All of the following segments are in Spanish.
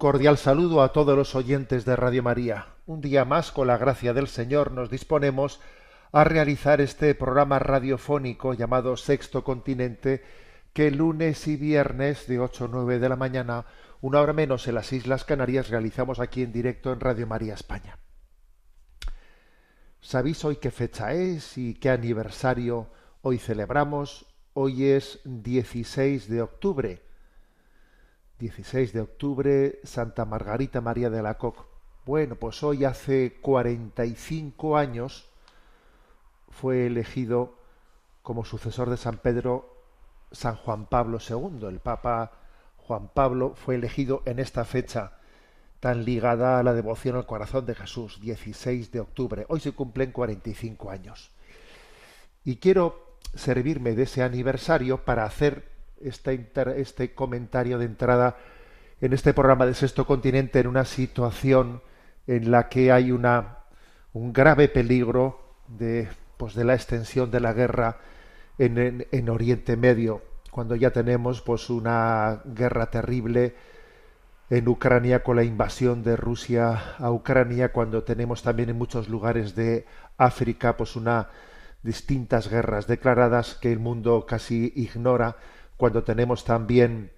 Cordial saludo a todos los oyentes de Radio María. Un día más, con la gracia del Señor, nos disponemos a realizar este programa radiofónico llamado Sexto Continente, que lunes y viernes de 8 a 9 de la mañana, una hora menos en las Islas Canarias, realizamos aquí en directo en Radio María España. ¿Sabéis hoy qué fecha es y qué aniversario hoy celebramos? Hoy es 16 de octubre. 16 de octubre, Santa Margarita María de la Coque. Bueno, pues hoy hace 45 años fue elegido como sucesor de San Pedro San Juan Pablo II. El Papa Juan Pablo fue elegido en esta fecha tan ligada a la devoción al corazón de Jesús, 16 de octubre. Hoy se cumplen 45 años. Y quiero servirme de ese aniversario para hacer inter- este comentario de entrada en este programa de Sexto Continente en una situación en la que hay una, un grave peligro de, pues, de la extensión de la guerra en, en- en Oriente Medio, cuando ya tenemos pues, una guerra terrible en Ucrania con la invasión de Rusia a Ucrania, cuando tenemos también en muchos lugares de África pues una distintas guerras declaradas que el mundo casi ignora, cuando tenemos también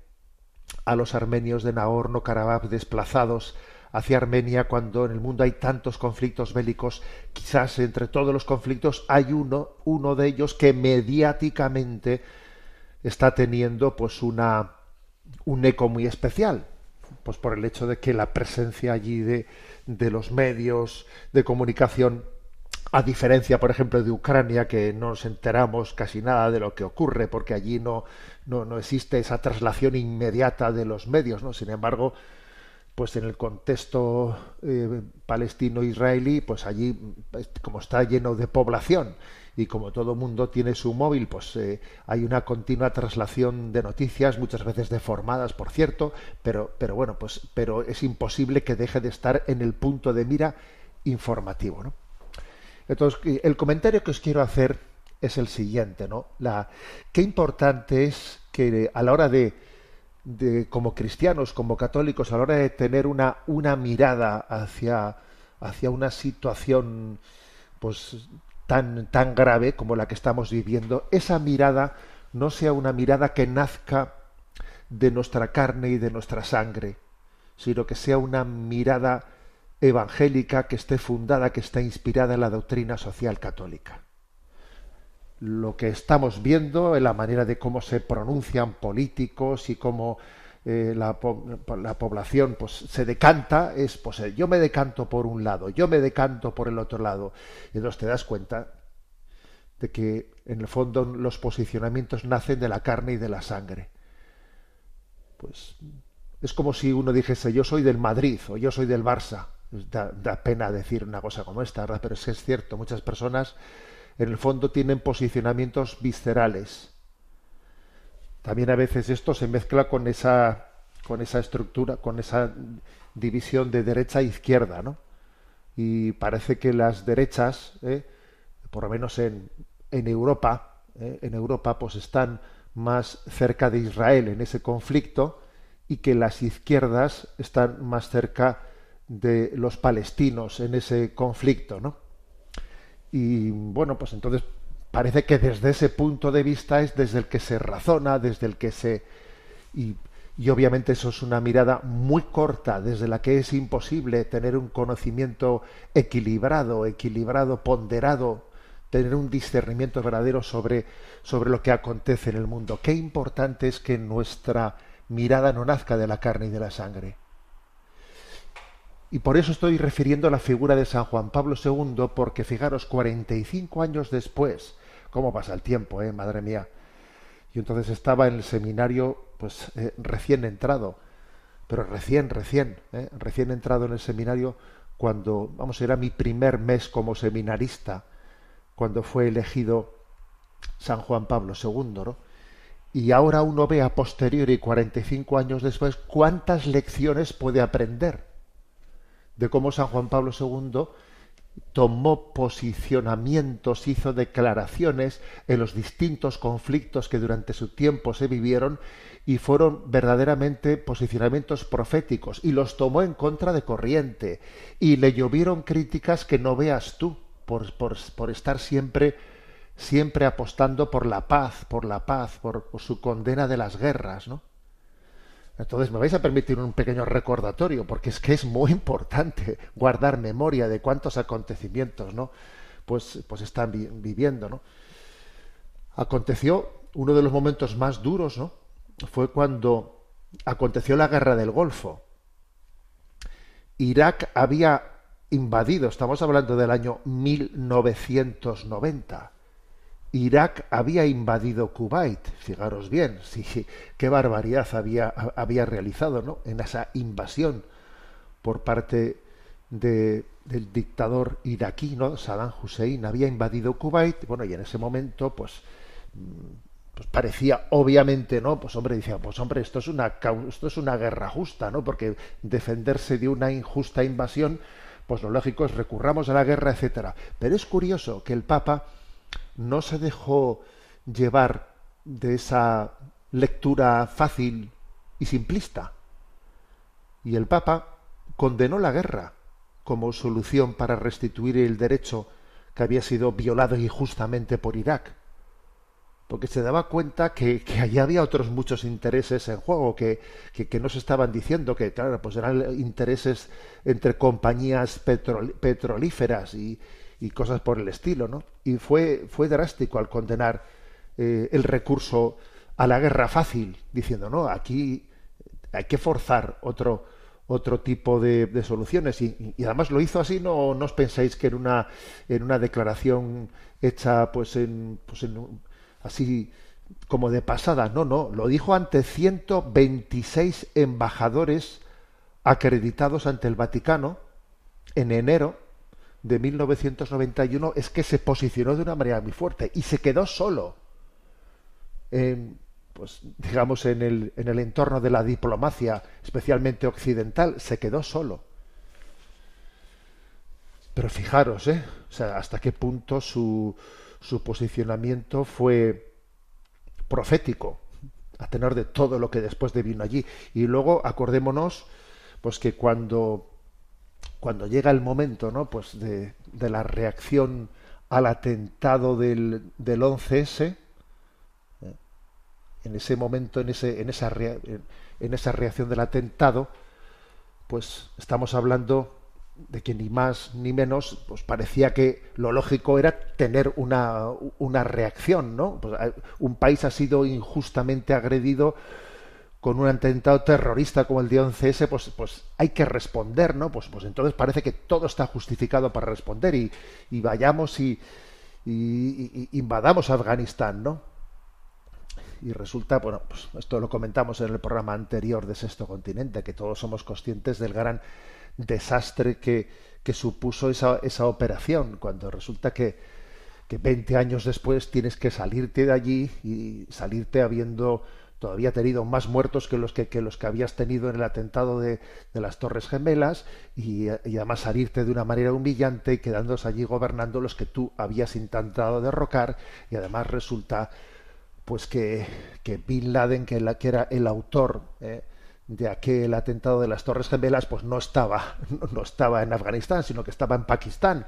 a los armenios de Nagorno-Karabaj desplazados hacia Armenia, cuando en el mundo hay tantos conflictos bélicos, quizás entre todos los conflictos hay uno, uno de ellos que mediáticamente está teniendo pues una un eco muy especial, pues por el hecho de que la presencia allí de, de los medios de comunicación, a diferencia, por ejemplo, de Ucrania, que no nos enteramos casi nada de lo que ocurre, porque allí no, no, no existe esa traslación inmediata de los medios, ¿no? Sin embargo, pues en el contexto eh, palestino-israelí, pues allí, pues, como está lleno de población y como todo mundo tiene su móvil, pues eh, hay una continua traslación de noticias, muchas veces deformadas, por cierto, pero, pero bueno, pues pero es imposible que deje de estar en el punto de mira informativo, ¿no? Entonces, el comentario que os quiero hacer es el siguiente, ¿no? La, qué importante es que a la hora de, de, como cristianos, como católicos, a la hora de tener una, una mirada hacia, hacia una situación pues tan, tan grave como la que estamos viviendo, esa mirada no sea una mirada que nazca de nuestra carne y de nuestra sangre, sino que sea una mirada evangélica que esté fundada, que esté inspirada en la doctrina social católica. Lo que estamos viendo en la manera de cómo se pronuncian políticos y cómo eh, la, po la, población pues, se decanta es, pues eh, yo me decanto por un lado, yo me decanto por el otro lado. Y entonces te das cuenta de que en el fondo los posicionamientos nacen de la carne y de la sangre. Pues es como si uno dijese yo soy del Madrid o yo soy del Barça. Da, da pena decir una cosa como esta, pero es que es cierto, muchas personas en el fondo tienen posicionamientos viscerales. También a veces esto se mezcla con esa, con esa estructura, con esa división de derecha e izquierda, ¿no? Y parece que las derechas, ¿eh? por lo menos en, en Europa, ¿eh? en Europa, pues están más cerca de Israel en ese conflicto y que las izquierdas están más cerca de los palestinos en ese conflicto, ¿no? Y bueno, pues entonces parece que desde ese punto de vista es desde el que se razona, desde el que se y, Y obviamente eso es una mirada muy corta, desde la que es imposible tener un conocimiento equilibrado, equilibrado, ponderado, tener un discernimiento verdadero sobre, sobre lo que acontece en el mundo. Qué importante es que nuestra mirada no nazca de la carne y de la sangre. Y por eso estoy refiriendo a la figura de San Juan Pablo II, porque fijaros, 45 años después, ¿cómo pasa el tiempo, eh? Madre mía. Y entonces estaba en el seminario, pues eh, recién entrado, pero recién, recién, eh, recién entrado en el seminario, cuando, vamos, era mi primer mes como seminarista, cuando fue elegido San Juan Pablo II, ¿no? Y ahora uno ve a posteriori, 45 años después, cuántas lecciones puede aprender de cómo San Juan Pablo II tomó posicionamientos, hizo declaraciones en los distintos conflictos que durante su tiempo se vivieron y fueron verdaderamente posicionamientos proféticos y los tomó en contra de corriente y le llovieron críticas que no veas tú por, por, por estar siempre siempre apostando por la paz, por la paz, por, por su condena de las guerras, ¿no? Entonces me vais a permitir un pequeño recordatorio, porque es que es muy importante guardar memoria de cuántos acontecimientos, ¿no? Pues, pues están vi viviendo. Aconteció uno de los momentos más duros, ¿no? Fue cuando aconteció la guerra del Golfo. Irak había invadido, estamos hablando del año 1990 Irak había invadido Kuwait, fijaros bien, sí, qué barbaridad había, había realizado ¿no? en esa invasión por parte de, del dictador iraquí, ¿no? Saddam Hussein, había invadido Kuwait, bueno, y en ese momento, pues, pues parecía obviamente, ¿no? Pues hombre, decía, pues hombre, esto es una esto es una guerra justa, ¿no? Porque defenderse de una injusta invasión, pues lo lógico es recurramos a la guerra, etcétera. Pero es curioso que el Papa no se dejó llevar de esa lectura fácil y simplista. Y el Papa condenó la guerra como solución para restituir el derecho que había sido violado injustamente por Irak. Porque se daba cuenta que, que allí había otros muchos intereses en juego, que, que, no se estaban diciendo, que claro, pues eran intereses entre compañías petrolíferas y, y cosas por el estilo, ¿no? Y fue, fue drástico al condenar eh, el recurso a la guerra fácil, diciendo, no, aquí hay que forzar otro, otro tipo de, soluciones. Y, y, además lo hizo así, no, no os pensáis que en una, en una declaración hecha pues en, pues en así como de pasada, no, no, lo dijo ante 126 embajadores acreditados ante el Vaticano en enero de 1991 es que se posicionó de una manera muy fuerte y se quedó solo. En, pues digamos en el, en el entorno de la diplomacia, especialmente occidental, se quedó solo. Pero fijaros, ¿eh? O sea, hasta qué punto su, su posicionamiento fue profético, a tenor de todo lo que después de vino allí. Y luego acordémonos, pues que cuando cuando llega el momento ¿no? pues de, de la reacción al atentado del, del 11S, ¿eh? en ese momento, en, ese, en, esa en esa reacción del atentado, pues estamos hablando de que ni más ni menos, pues parecía que lo lógico era tener una, una reacción, ¿no? Pues un país ha sido injustamente agredido con un atentado terrorista como el de 11S, pues, pues hay que responder, ¿no? Pues, pues entonces parece que todo está justificado para responder y, y vayamos y, invadamos Afganistán, ¿no? Y resulta, bueno, pues esto lo comentamos en el programa anterior de Sexto Continente, que todos somos conscientes del gran desastre que, que supuso esa, esa operación, cuando resulta que, que 20 años después tienes que salirte de allí y salirte habiendo todavía tenido más muertos que los que, los que habías tenido en el atentado de, de las Torres Gemelas y, además salirte de una manera humillante quedándose allí gobernando los que tú habías intentado derrocar. Y además resulta pues que, que Bin Laden, que, la, que era el autor eh, de aquel atentado de las Torres Gemelas, pues no estaba, no estaba en Afganistán, sino que estaba en Pakistán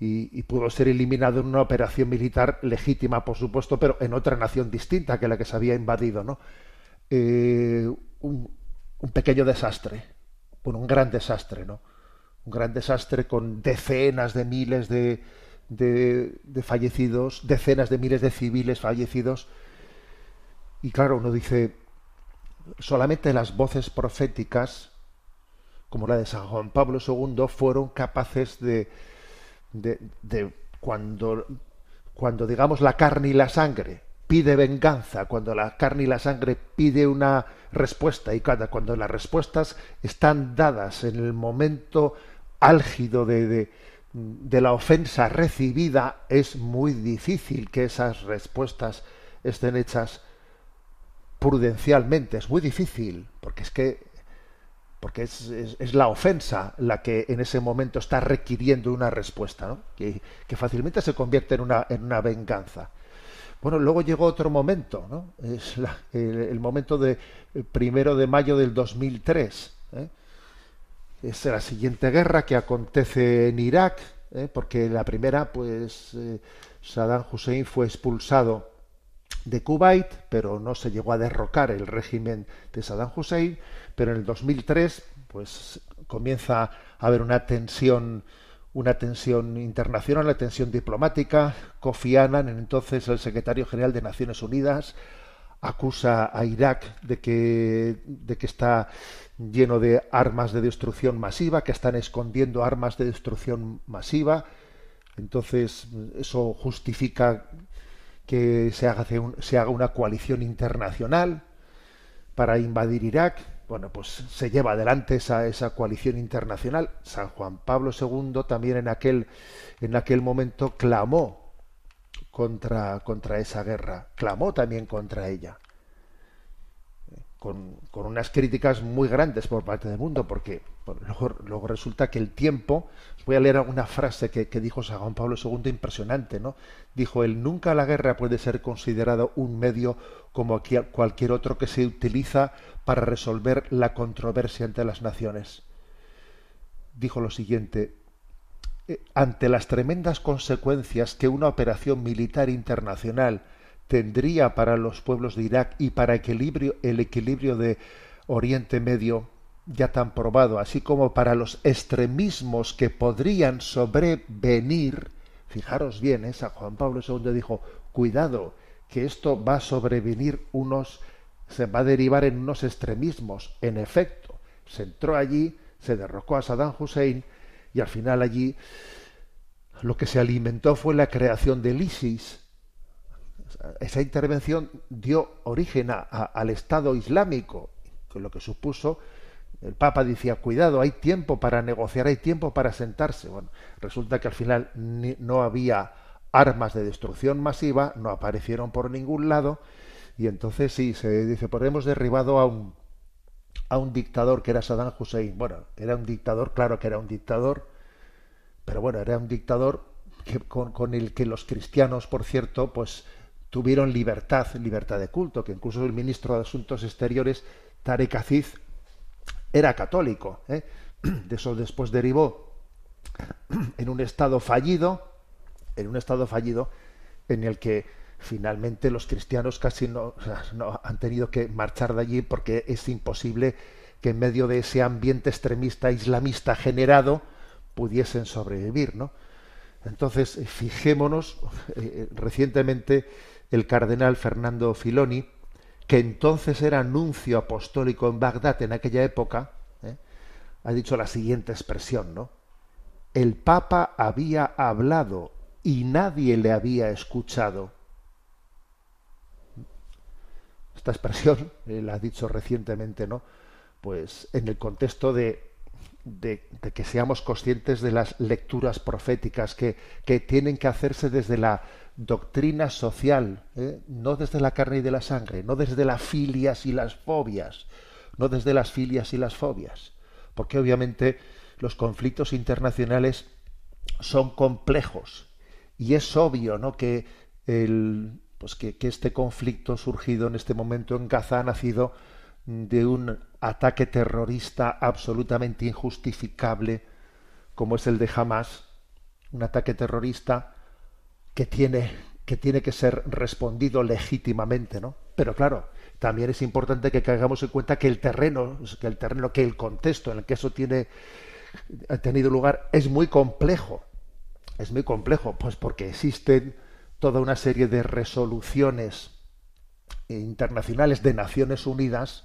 y, y, pudo ser eliminado en una operación militar legítima, por supuesto, pero en otra nación distinta que la que se había invadido, ¿no? Eh, un, pequeño desastre, bueno, un gran desastre, ¿no? Un gran desastre con decenas de miles de, de, de fallecidos, decenas de miles de civiles fallecidos. Y claro, uno dice, solamente las voces proféticas, como la de San Juan Pablo II, fueron capaces de, de, cuando, cuando, digamos, la carne y la sangre pide venganza, cuando la carne y la sangre pide una respuesta, y cada, cuando las respuestas están dadas en el momento álgido de, de la ofensa recibida, es muy difícil que esas respuestas estén hechas prudencialmente, es muy difícil, porque es que porque es, es, la ofensa la que en ese momento está requiriendo una respuesta, ¿no? que, que, fácilmente se convierte en una, en una venganza. Bueno, luego llegó otro momento, ¿no? Es el, el, momento de primero de mayo del 2003. ¿eh? Es la siguiente guerra que acontece en Irak, ¿eh? porque la primera, pues eh, Saddam Hussein fue expulsado de Kuwait, pero no se llegó a derrocar el régimen de Saddam Hussein, pero en el 2003 pues comienza a haber una tensión una tensión internacional, una tensión diplomática. Kofi Annan, entonces el secretario general de Naciones Unidas, acusa a Irak de que, de que está lleno de armas de destrucción masiva, que están escondiendo armas de destrucción masiva. Entonces, eso justifica que se haga, se haga una coalición internacional para invadir Irak. Bueno, pues se lleva adelante esa, esa coalición internacional. San Juan Pablo II también en aquel, en aquel momento clamó contra, contra esa guerra, clamó también contra ella. Con, unas críticas muy grandes por parte del mundo, porque luego, resulta que el tiempo, voy a leer una frase que, dijo San Pablo II impresionante, ¿no? Dijo él, nunca la guerra puede ser considerado un medio como cualquier otro que se utiliza para resolver la controversia entre las naciones. Dijo lo siguiente, ante las tremendas consecuencias que una operación militar internacional tendría para los pueblos de Irak y para equilibrio, el equilibrio de Oriente Medio ya tan probado, así como para los extremismos que podrían sobrevenir, fijaros bien, ¿eh? Juan Pablo II dijo, cuidado, que esto va a sobrevenir unos, se va a derivar en unos extremismos. En efecto, se entró allí, se derrocó a Saddam Hussein y al final allí lo que se alimentó fue la creación del ISIS, esa intervención dio origen a, al Estado Islámico, con lo que supuso, el Papa decía, cuidado, hay tiempo para negociar, hay tiempo para sentarse. Bueno, resulta que al final no había armas de destrucción masiva, no aparecieron por ningún lado, y entonces sí, se dice, pues hemos derribado a un, a un dictador que era Saddam Hussein. Bueno, era un dictador, claro que era un dictador, pero bueno, era un dictador que, con, con el que los cristianos, por cierto, pues tuvieron libertad, libertad de culto, que incluso el ministro de Asuntos Exteriores, Tarek Aziz, era católico. ¿eh? De eso después derivó en un estado fallido, en un estado fallido en el que finalmente los cristianos casi no, han tenido que marchar de allí porque es imposible que en medio de ese ambiente extremista islamista generado pudiesen sobrevivir, ¿no? Entonces, fijémonos, eh, recientemente el cardenal Fernando Filoni, que entonces era nuncio apostólico en Bagdad en aquella época, ¿eh? ha dicho la siguiente expresión, ¿no? El Papa había hablado y nadie le había escuchado. Esta expresión la ha dicho recientemente, ¿no? Pues en el contexto de, que seamos conscientes de las lecturas proféticas que tienen que hacerse desde la doctrina social, ¿eh? no desde la carne y de la sangre, no desde las filias y las fobias, no desde las filias y las fobias, porque obviamente los conflictos internacionales son complejos y es obvio, ¿no? que el pues que, que este conflicto surgido en este momento en Gaza ha nacido de un ataque terrorista absolutamente injustificable como es el de Hamas, un ataque terrorista que tiene que tiene que ser respondido legítimamente, ¿no? Pero claro, también es importante que caigamos en cuenta que el terreno, que el terreno, que el contexto en el que eso tiene ha tenido lugar es muy complejo. Es muy complejo, pues porque existen toda una serie de resoluciones internacionales de Naciones Unidas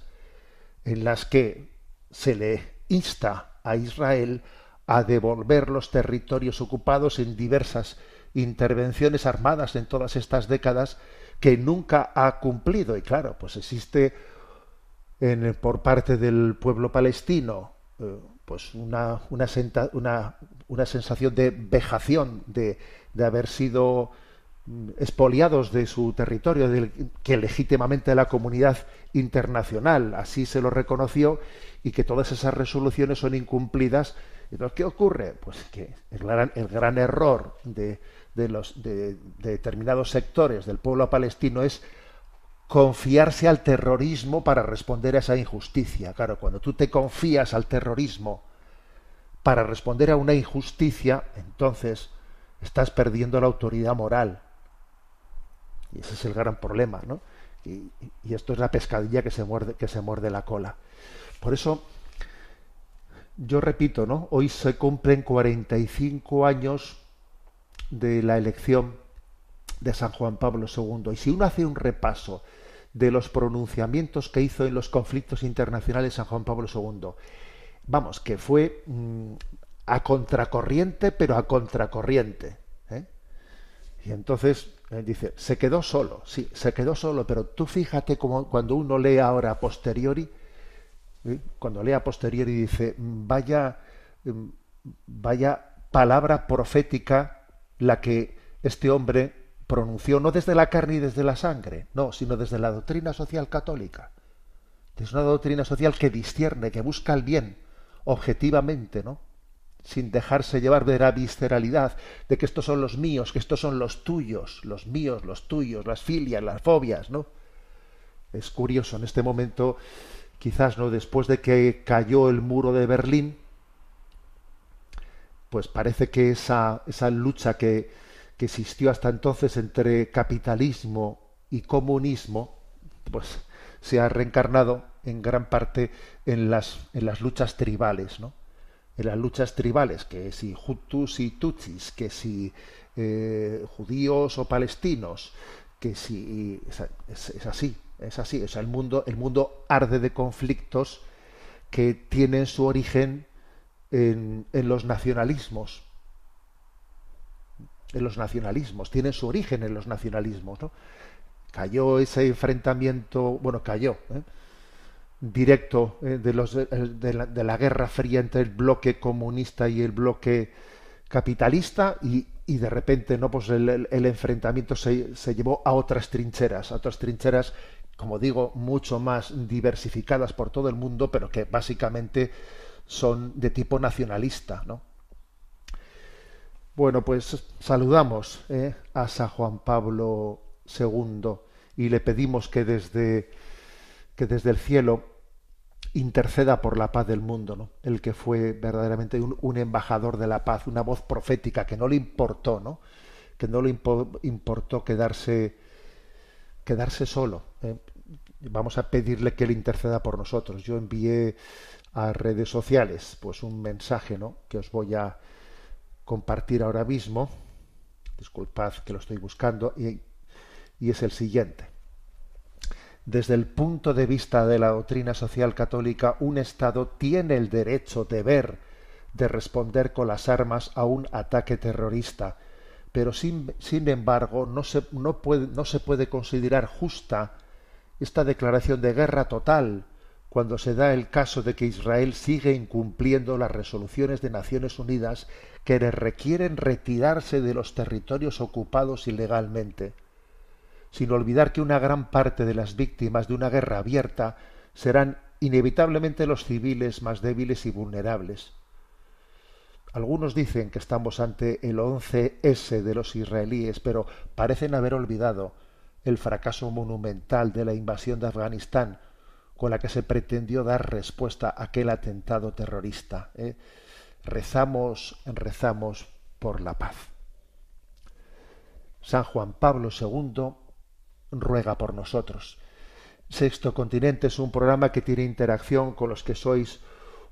en las que se le insta a Israel a devolver los territorios ocupados en diversas intervenciones armadas en todas estas décadas que nunca ha cumplido. Y claro, pues existe en, por parte del pueblo palestino eh, pues una, una, una, una, sensación de vejación de, de haber sido mm, expoliados de su territorio, que legítimamente la comunidad internacional así se lo reconoció y que todas esas resoluciones son incumplidas. Entonces, ¿qué ocurre? Pues que el gran, el gran error de, de, los, de, de determinados sectores del pueblo palestino es confiarse al terrorismo para responder a esa injusticia. Claro, cuando tú te confías al terrorismo para responder a una injusticia, entonces estás perdiendo la autoridad moral. Y ese es el gran problema, ¿no? Y, y esto es la pescadilla que se muerde, que se muerde la cola. Por eso, yo repito, ¿no? Hoy se cumplen 45 años de la elección de San Juan Pablo II. Y si uno hace un repaso de los pronunciamientos que hizo en los conflictos internacionales San Juan Pablo II, vamos, que fue mmm, a contracorriente, pero a contracorriente. ¿eh? Y entonces eh, dice, se quedó solo, sí, se quedó solo, pero tú fíjate como cuando uno lee ahora a posteriori, ¿eh? cuando lee a posteriori dice, vaya, vaya palabra profética la que este hombre pronunció no desde la carne y desde la sangre, no, sino desde la doctrina social católica. Es una doctrina social que discierne, que busca el bien, objetivamente, ¿no? Sin dejarse llevar de la visceralidad, de que estos son los míos, que estos son los tuyos, los míos, los tuyos, las filias, las fobias, ¿no? Es curioso, en este momento, quizás, ¿no? Después de que cayó el muro de Berlín, pues parece que esa, esa lucha que, que existió hasta entonces entre capitalismo y comunismo, pues se ha reencarnado en gran parte en las, en las luchas tribales, ¿no? En las luchas tribales, que si Hutus y Tutsis, que si eh, judíos o palestinos, que si es, es, así, es así, o sea, el mundo, el mundo arde de conflictos que tienen su origen en, los nacionalismos, en los nacionalismos, tienen su origen en los nacionalismos. ¿no? Cayó ese enfrentamiento, bueno, cayó, ¿eh? directo ¿eh? de, los, de, la, de, la, Guerra Fría entre el bloque comunista y el bloque capitalista y, de repente no pues el enfrentamiento se, se, llevó a otras trincheras, a otras trincheras, como digo, mucho más diversificadas por todo el mundo, pero que básicamente son de tipo nacionalista, ¿no? Bueno, pues saludamos ¿eh? a San Juan Pablo II y le pedimos que desde, que desde el cielo interceda por la paz del mundo, ¿no? El que fue verdaderamente un, embajador de la paz, una voz profética que no le importó, ¿no? Que no le impo importó quedarse quedarse solo. ¿eh? Vamos a pedirle que le interceda por nosotros. Yo envié a redes sociales pues un mensaje, ¿no? Que os voy a compartir ahora mismo. Disculpad que lo estoy buscando y, y es el siguiente. Desde el punto de vista de la doctrina social católica, un Estado tiene el derecho, deber, de responder con las armas a un ataque terrorista, pero sin, sin embargo no se, no, puede, no se puede considerar justa esta declaración de guerra total cuando se da el caso de que Israel sigue incumpliendo las resoluciones de Naciones Unidas que le requieren retirarse de los territorios ocupados ilegalmente, sin olvidar que una gran parte de las víctimas de una guerra abierta serán inevitablemente los civiles más débiles y vulnerables. Algunos dicen que estamos ante el 11S de los israelíes, pero parecen haber olvidado el fracaso monumental de la invasión de Afganistán, con la que se pretendió dar respuesta a aquel atentado terrorista. ¿eh? Rezamos, rezamos por la paz. San Juan Pablo II ruega por nosotros. Sexto Continente es un programa que tiene interacción con los que sois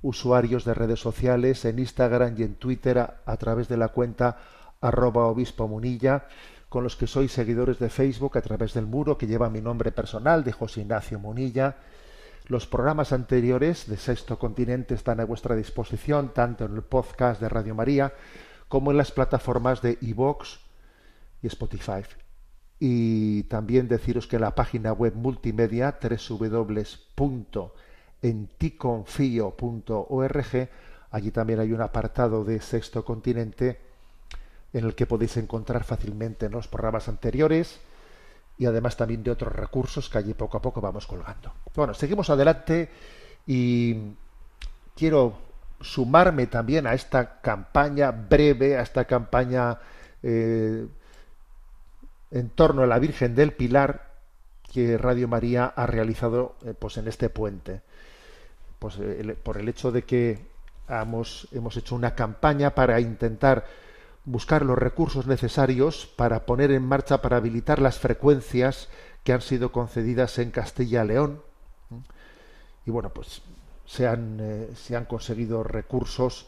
usuarios de redes sociales en Instagram y en Twitter a, través de la cuenta arroba obispo munilla, con los que sois seguidores de Facebook a través del muro que lleva mi nombre personal de José Ignacio Munilla. Los programas anteriores de Sexto Continente están a vuestra disposición tanto en el podcast de Radio María como en las plataformas de iVoox y Spotify. Y también deciros que la página web multimedia www.enticonfio.org, allí también hay un apartado de Sexto Continente en el que podéis encontrar fácilmente los programas anteriores y además también de otros recursos que allí poco a poco vamos colgando. Bueno, seguimos adelante y quiero sumarme también a esta campaña breve, a esta campaña eh, en torno a la Virgen del Pilar que Radio María ha realizado eh, pues en este puente. Pues eh, por el hecho de que hemos, hemos hecho una campaña para intentar buscar los recursos necesarios para poner en marcha, para habilitar las frecuencias que han sido concedidas en Castilla-León. Y bueno, pues se han, eh, se han conseguido recursos,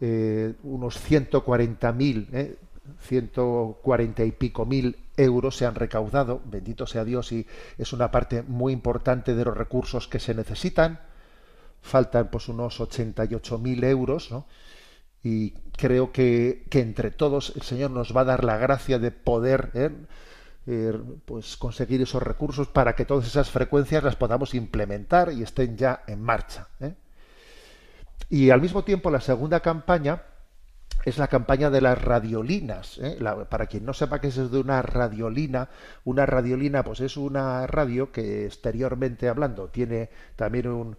eh, unos 140.000, eh, 140 y pico mil euros se han recaudado, bendito sea Dios, y es una parte muy importante de los recursos que se necesitan. Faltan pues unos 88.000 euros, ¿no? Y creo que, que, entre todos el Señor nos va a dar la gracia de poder ¿eh? Eh, pues conseguir esos recursos para que todas esas frecuencias las podamos implementar y estén ya en marcha. ¿eh? Y al mismo tiempo la segunda campaña es la campaña de las radiolinas. Para quien no sepa qué es de una radiolina, una radiolina pues es una radio que exteriormente hablando tiene también un,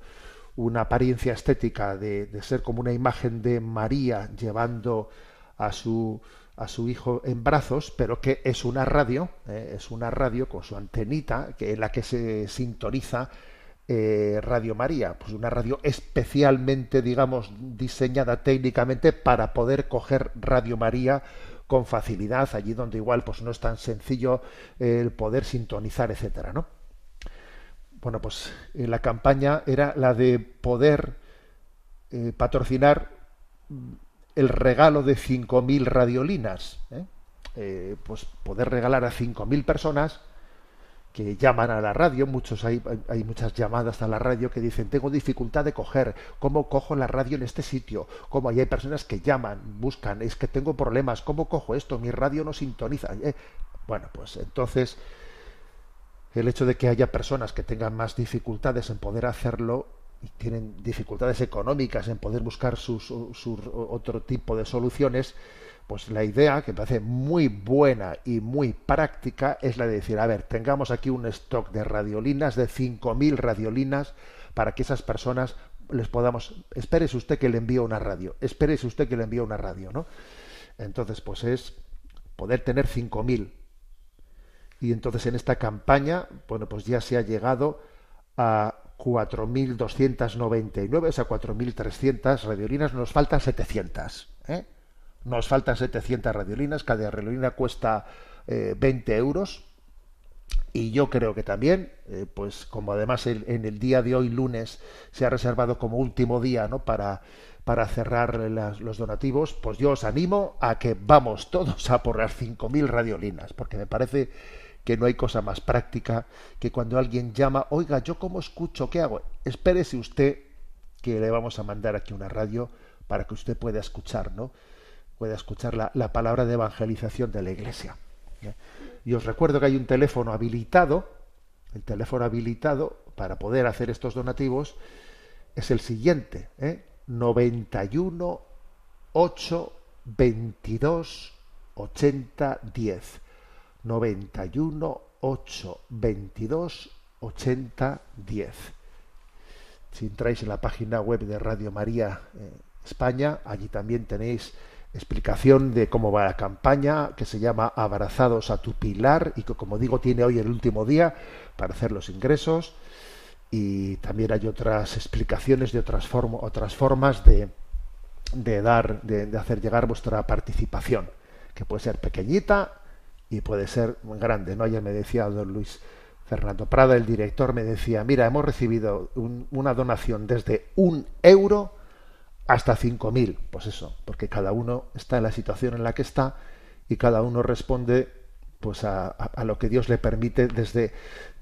una apariencia estética de, de, ser como una imagen de María llevando a su a su hijo en brazos, pero que es una radio, eh, es una radio con su antenita que en la que se sintoniza eh, Radio María, pues una radio especialmente, digamos, diseñada técnicamente para poder coger Radio María con facilidad allí donde igual pues no es tan sencillo el poder sintonizar, etcétera, ¿no? Bueno, pues eh, la campaña era la de poder eh, patrocinar el regalo de 5.000 radiolinas. Eh, pues poder regalar a 5.000 personas que llaman a la radio, muchos hay, hay muchas llamadas a la radio que dicen tengo dificultad de coger, ¿cómo cojo la radio en este sitio? ¿Cómo hay personas que llaman, buscan, es que tengo problemas, ¿cómo cojo esto? Mi radio no sintoniza. ¿Eh? Bueno, pues entonces el hecho de que haya personas que tengan más dificultades en poder hacerlo y tienen dificultades económicas en poder buscar sus, sus, otro tipo de soluciones, pues la idea, que me parece muy buena y muy práctica, es la de decir, a ver, tengamos aquí un stock de radiolinas, de 5.000 radiolinas, para que esas personas les podamos... Espérese usted que le envíe una radio, espérese usted que le envíe una radio, ¿no? Entonces, pues es poder tener 5.000 y entonces en esta campaña, bueno, pues ya se ha llegado a 4.299, o sea, 4.300 radiolinas, nos faltan 700. ¿eh? Nos faltan 700 radiolinas, cada radiolina cuesta eh, 20 euros. Y yo creo que también, eh, pues como además el, en el día de hoy, lunes, se ha reservado como último día ¿no? para, para cerrar las, los donativos, pues yo os animo a que vamos todos a por las 5.000 radiolinas, porque me parece que no hay cosa más práctica que cuando alguien llama, oiga, ¿yo cómo escucho? ¿Qué hago? Espérese usted que le vamos a mandar aquí una radio para que usted pueda escuchar, ¿no? Pueda escuchar la, la palabra de evangelización de la iglesia. Y os recuerdo que hay un teléfono habilitado, el teléfono habilitado para poder hacer estos donativos es el siguiente, ¿eh? 91 8 22 80 10. 91 8 22 80 10. Si entráis en la página web de Radio María eh, España, allí también tenéis explicación de cómo va la campaña que se llama Abrazados a tu Pilar y que como digo tiene hoy el último día para hacer los ingresos y también hay otras explicaciones de otras, otras formas de, de dar de hacer llegar vuestra participación que puede ser pequeñita y puede ser grande, ¿no? Ayer me decía don Luis Fernando Prada, el director, me decía, mira, hemos recibido un- una donación desde un euro hasta cinco mil. Pues eso, porque cada uno está en la situación en la que está y cada uno responde pues a, lo que Dios le permite desde,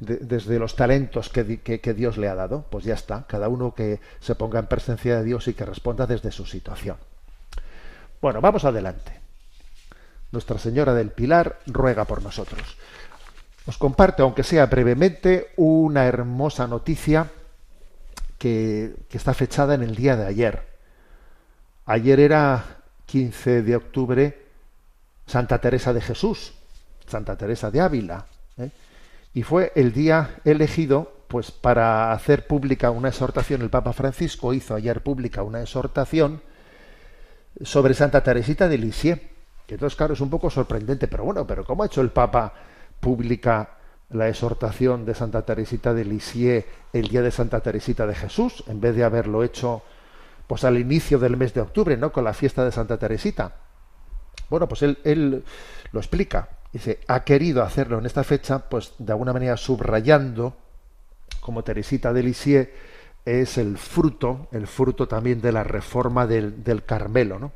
de- desde los talentos que, que- que Dios le ha dado. Pues ya está, cada uno que se ponga en presencia de Dios y que responda desde su situación. Bueno, vamos adelante. Nuestra Señora del Pilar ruega por nosotros. Os comparte, aunque sea brevemente, una hermosa noticia que, que está fechada en el día de ayer. Ayer era 15 de octubre Santa Teresa de Jesús, Santa Teresa de Ávila, ¿eh? y fue el día elegido pues para hacer pública una exhortación. El Papa Francisco hizo ayer pública una exhortación sobre Santa Teresita de Lisieux. Que entonces, claro, es un poco sorprendente, pero bueno, pero ¿cómo ha hecho el Papa pública la exhortación de Santa Teresita de Lisieux el día de Santa Teresita de Jesús, en vez de haberlo hecho pues al inicio del mes de octubre, ¿no? Con la fiesta de Santa Teresita. Bueno, pues él, él lo explica. Dice, ha querido hacerlo en esta fecha, pues de alguna manera subrayando como Teresita de Lisieux es el fruto, el fruto también de la reforma del, del Carmelo, ¿no?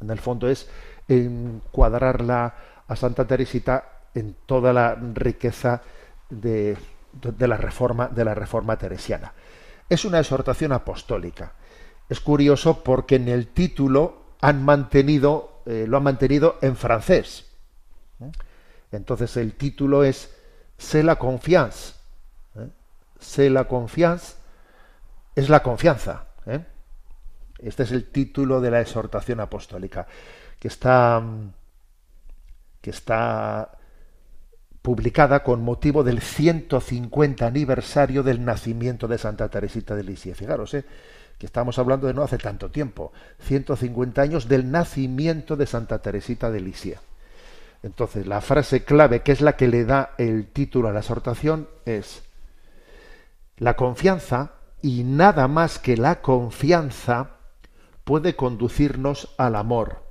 En el fondo es encuadrarla a Santa Teresita en toda la riqueza de, de la reforma de la reforma teresiana. Es una exhortación apostólica. Es curioso porque en el título han mantenido, eh, lo han mantenido en francés. ¿eh? Entonces el título es C'est la confiance. ¿eh? La confiance es la confianza. ¿eh? Este es el título de la exhortación apostólica, que está, que está publicada con motivo del 150 aniversario del nacimiento de Santa Teresita de Lisieux. Fijaros, ¿eh? que estamos hablando de no hace tanto tiempo, 150 años del nacimiento de Santa Teresita de Lisieux. Entonces, la frase clave, que es la que le da el título a la exhortación, es la confianza y nada más que la confianza puede conducirnos al amor.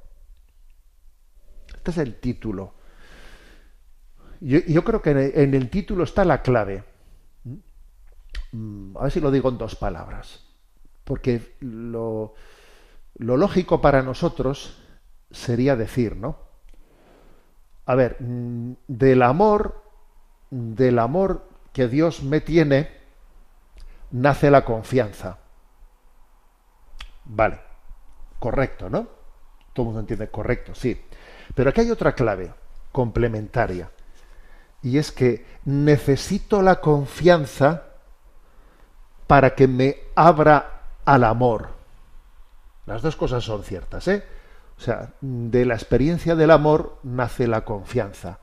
Este es el título. Yo, yo creo que en el, título está la clave. Mm, A ver si lo digo en dos palabras. Porque lo, lo lógico para nosotros sería decir, ¿no? A ver, mm, del amor, del amor que Dios me tiene, nace la confianza. Vale, correcto, ¿no? Todo el mundo entiende, correcto, sí. Pero aquí hay otra clave complementaria. Y es que necesito la confianza para que me abra al amor. Las dos cosas son ciertas, ¿eh? O sea, de la experiencia del amor nace la confianza.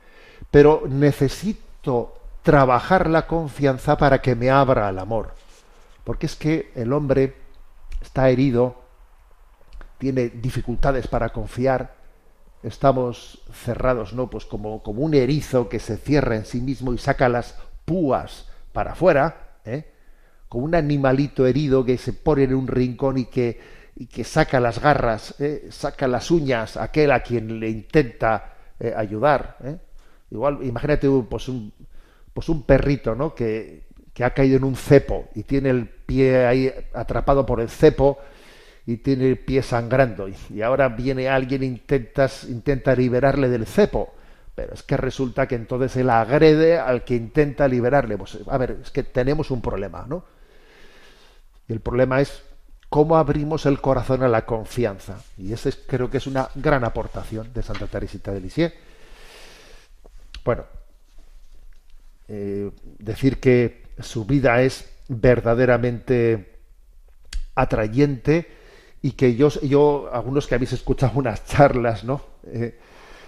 Pero necesito trabajar la confianza para que me abra al amor. Porque es que el hombre está herido, tiene dificultades para confiar, estamos cerrados, ¿no? Pues como, como un erizo que se cierra en sí mismo y saca las púas para afuera, ¿eh? como un animalito herido que se pone en un rincón y que, y que saca las garras, ¿eh? saca las uñas a aquel a quien le intenta eh, ayudar. ¿eh? Igual, imagínate pues un, pues un perrito, ¿no? Que, que ha caído en un cepo y tiene el pie ahí atrapado por el cepo y tiene el pie sangrando. Y, ahora viene alguien intentas, intenta liberarle del cepo. Pero es que resulta que entonces él agrede al que intenta liberarle. Pues a ver es que tenemos un problema no y el problema es cómo abrimos el corazón a la confianza. Y ese es, creo que es una gran aportación de Santa Teresita de Lisieux. Bueno eh, decir que su vida es verdaderamente atrayente y que yo, yo, algunos que habéis escuchado unas charlas, ¿no? Eh,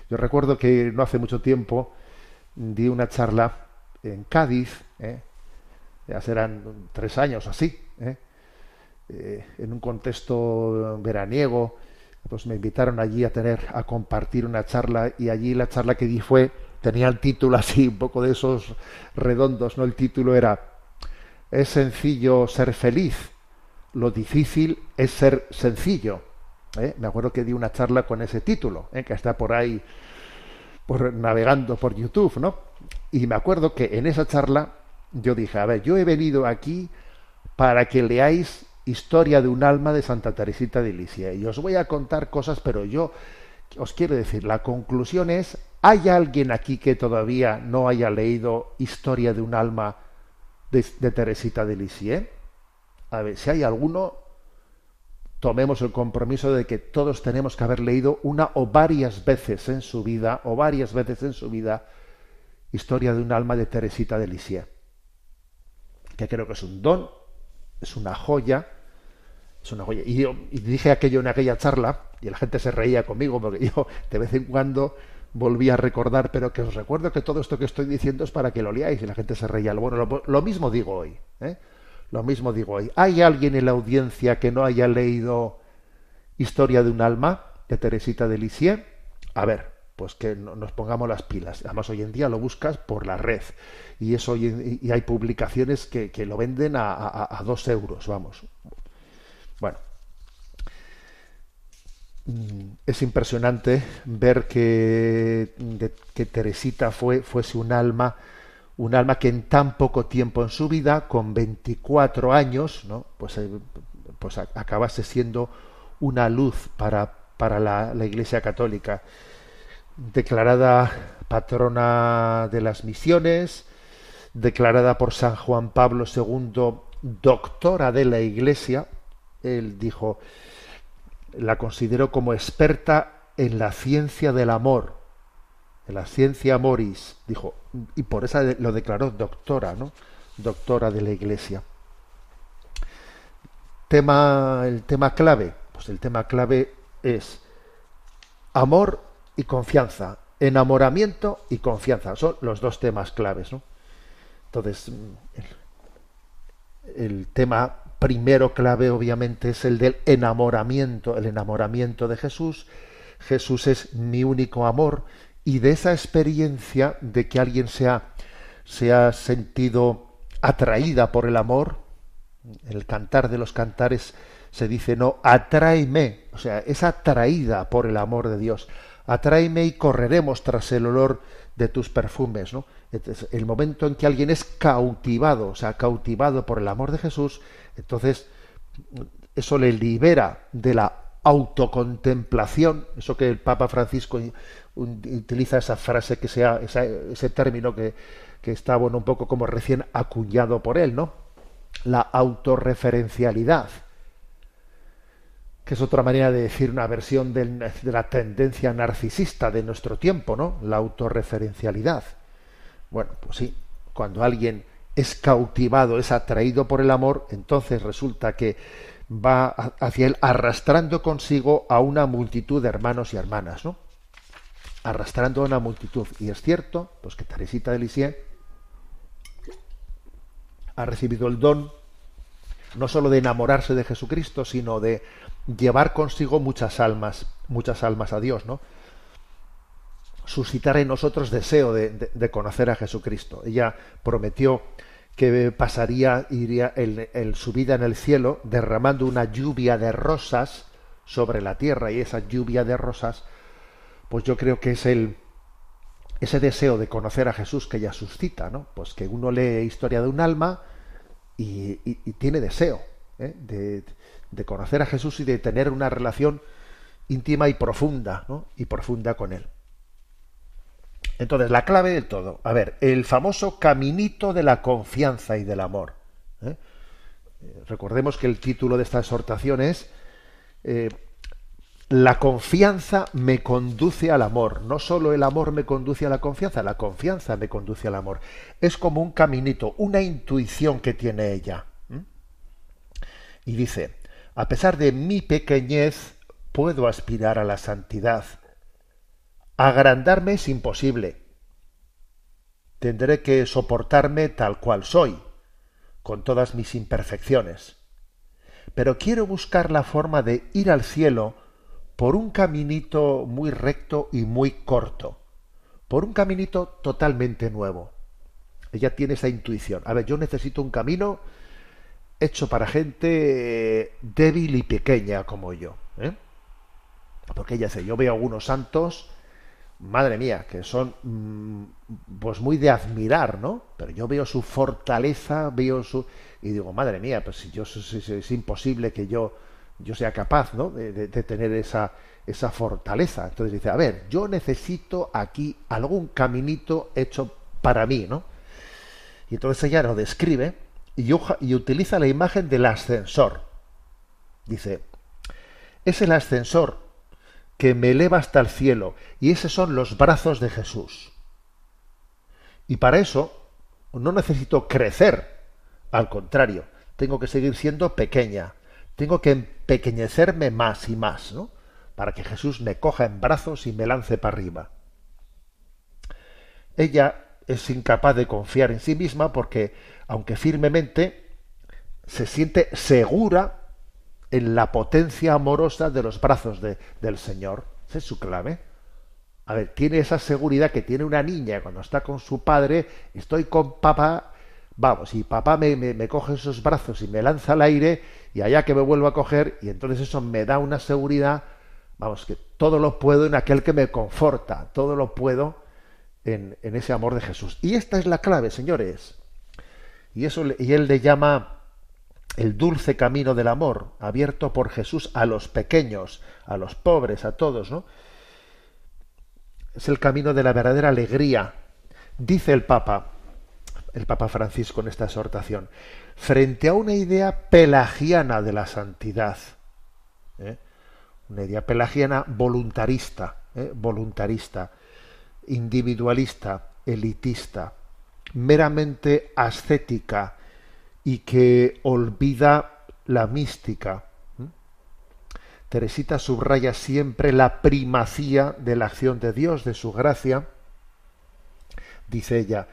yo recuerdo que no hace mucho tiempo di una charla en Cádiz, ¿eh? ya serán tres años así, ¿eh? Eh, en un contexto veraniego, pues me invitaron allí a tener, a compartir una charla y allí la charla que di fue, tenía el título así, un poco de esos redondos, ¿no? El título era Es sencillo ser feliz, lo difícil es ser sencillo. ¿eh? Me acuerdo que di una charla con ese título, ¿eh? que está por ahí por navegando por YouTube, ¿no? Y me acuerdo que en esa charla yo dije, a ver, yo he venido aquí para que leáis Historia de un alma de Santa Teresita de Lisieux. Y os voy a contar cosas, pero yo os quiero decir, la conclusión es, ¿hay alguien aquí que todavía no haya leído Historia de un alma de, de Teresita de Lisieux? A ver, si hay alguno, tomemos el compromiso de que todos tenemos que haber leído una o varias veces en su vida, o varias veces en su vida, Historia de un alma de Teresita de Lisieux. Que creo que es un don, es una joya, es una joya. Y yo dije aquello en aquella charla, y la gente se reía conmigo, porque yo de vez en cuando volví a recordar, pero que os recuerdo que todo esto que estoy diciendo es para que lo leáis, y la gente se reía. Bueno, lo, lo mismo digo hoy. ¿eh? Lo mismo digo hoy. ¿Hay alguien en la audiencia que no haya leído Historia de un alma de Teresita de Lisieux? A ver, pues que no- nos pongamos las pilas. Además, hoy en día lo buscas por la red. Y eso y hay publicaciones que, que lo venden a, dos euros, vamos. Bueno. Mm, Es impresionante ver que, que Teresita fue, fuese un alma, un alma que en tan poco tiempo en su vida, con 24 años, ¿no? pues, eh, pues acabase siendo una luz para, para la Iglesia Católica. Declarada patrona de las misiones, declarada por San Juan Pablo II doctora de la Iglesia, él dijo, la considero como experta en la ciencia del amor, en la ciencia moris, dijo, y por eso lo declaró doctora, ¿no? Doctora de la Iglesia. Tema, el tema clave, pues el tema clave es amor y confianza, enamoramiento y confianza, son los dos temas claves, ¿no? Entonces, el tema primero clave obviamente es el del enamoramiento, el enamoramiento de Jesús. Jesús es mi único amor y de esa experiencia de que alguien se ha, se ha sentido atraída por el amor, el cantar de los cantares se dice no, atráeme, o sea, es atraída por el amor de Dios, atráeme y correremos tras el olor de tus perfumes, ¿no? El momento en que alguien es cautivado, o sea, cautivado por el amor de Jesús, entonces eso le libera de la autocontemplación, eso que el Papa Francisco utiliza esa frase que sea esa, ese término que, que está bueno un poco como recién acuñado por él, ¿no? La autorreferencialidad, que es otra manera de decir una versión de la tendencia narcisista de nuestro tiempo, ¿no? La autorreferencialidad. Bueno, pues sí, cuando alguien es cautivado, es atraído por el amor, entonces resulta que va hacia él arrastrando consigo a una multitud de hermanos y hermanas, ¿no? Arrastrando a una multitud. Y es cierto, pues que Teresita de Lisieux ha recibido el don no sólo de enamorarse de Jesucristo, sino de llevar consigo muchas almas, muchas almas a Dios, ¿no? Suscitar en nosotros deseo de, conocer a Jesucristo. Ella prometió que pasaría, iría su vida en el cielo derramando una lluvia de rosas sobre la tierra y esa lluvia de rosas, pues yo creo que es el ese deseo de conocer a Jesús que ella suscita, ¿no? Pues que uno lee historia de un alma y, tiene deseo ¿eh? de, conocer a Jesús y de tener una relación íntima y profunda, ¿no? Y profunda con él. Entonces, la clave del todo. A ver, el famoso caminito de la confianza y del amor. ¿eh? Recordemos que el título de esta exhortación es eh, La confianza me conduce al amor. No solo el amor me conduce a la confianza, la confianza me conduce al amor. Es como un caminito, una intuición que tiene ella. Y dice, a pesar de mi pequeñez, puedo aspirar a la santidad. Agrandarme es imposible. Tendré que soportarme tal cual soy, con todas mis imperfecciones. Pero quiero buscar la forma de ir al cielo por un caminito muy recto y muy corto, por un caminito totalmente nuevo. Ella tiene esa intuición. A ver, yo necesito un camino hecho para gente débil y pequeña como yo. ¿eh? Porque ella dice, yo veo algunos santos, madre mía, que son mm, pues muy de admirar, ¿no? Pero yo veo su fortaleza, veo su y digo, madre mía, pues si yo es imposible que yo yo sea capaz, ¿no? De, tener esa esa fortaleza. Entonces dice, a ver, yo necesito aquí algún caminito hecho para mí, ¿no? Y entonces ella lo describe y, y utiliza la imagen del ascensor. Dice, es el ascensor que me eleva hasta el cielo y esos son los brazos de Jesús. Y para eso no necesito crecer, al contrario, tengo que seguir siendo pequeña, tengo que empequeñecerme más y más, ¿no? Para que Jesús me coja en brazos y me lance para arriba. Ella es incapaz de confiar en sí misma porque, aunque firmemente, se siente segura en la potencia amorosa de los brazos de- del Señor. Esa es su clave. A ver, tiene esa seguridad que tiene una niña cuando está con su padre, estoy con papá, vamos, y papá me, me- me coge esos brazos y me lanza al aire, y allá que me vuelvo a coger, y entonces eso me da una seguridad, vamos, que todo lo puedo en aquel que me conforta, todo lo puedo en, en ese amor de Jesús. Y esta es la clave, señores. Y, eso, y él le llama el dulce camino del amor, abierto por Jesús a los pequeños, a los pobres, a todos, ¿no? Es el camino de la verdadera alegría. Dice el Papa, el Papa Francisco en esta exhortación, frente a una idea pelagiana de la santidad, ¿eh? una idea pelagiana voluntarista, ¿eh? voluntarista, individualista, elitista, meramente ascética y que olvida la mística. ¿m? Teresita subraya siempre la primacía de la acción de Dios, de su gracia. Dice ella,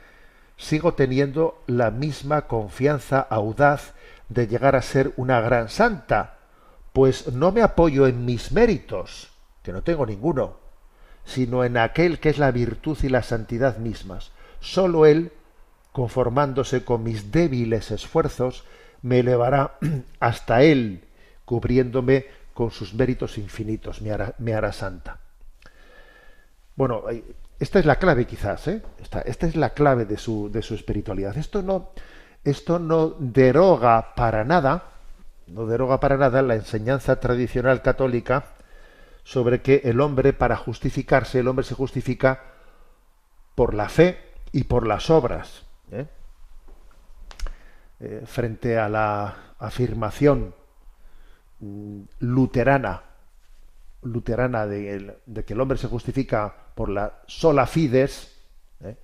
sigo teniendo la misma confianza audaz de llegar a ser una gran santa, pues no me apoyo en mis méritos, que no tengo ninguno, sino en aquel que es la virtud y la santidad mismas. Sólo Él, conformándose con mis débiles esfuerzos, me elevará hasta Él, cubriéndome con sus méritos infinitos, me hará, me hará santa. Bueno, esta es la clave quizás, ¿eh? Esta, esta es la clave de su, de su espiritualidad. Esto no, esto no deroga para nada, no deroga para nada la enseñanza tradicional católica sobre que el hombre, para justificarse, el hombre se justifica por la fe y por las obras. ¿eh? Eh, frente a la afirmación mm, luterana, luterana de, de que el hombre se justifica por la sola fides, ¿eh?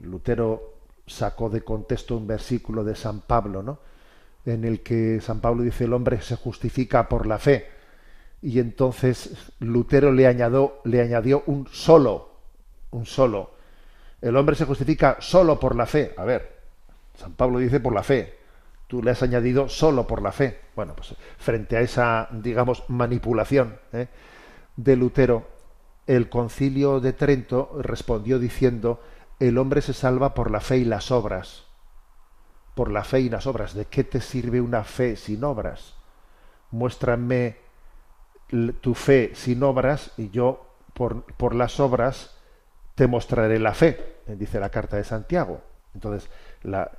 Lutero sacó de contexto un versículo de San Pablo, ¿no? en el que San Pablo dice el hombre se justifica por la fe. Y entonces Lutero le añadió, le añadió un solo, un solo. El hombre se justifica solo por la fe. A ver, San Pablo dice por la fe. Tú le has añadido solo por la fe. Bueno, pues frente a esa, digamos, manipulación ¿eh? de Lutero, el concilio de Trento respondió diciendo, el hombre se salva por la fe y las obras. Por la fe y las obras. ¿De qué te sirve una fe sin obras? Muéstrame tu fe sin obras y yo por, las obras te mostraré la fe, dice la carta de Santiago. Entonces, la,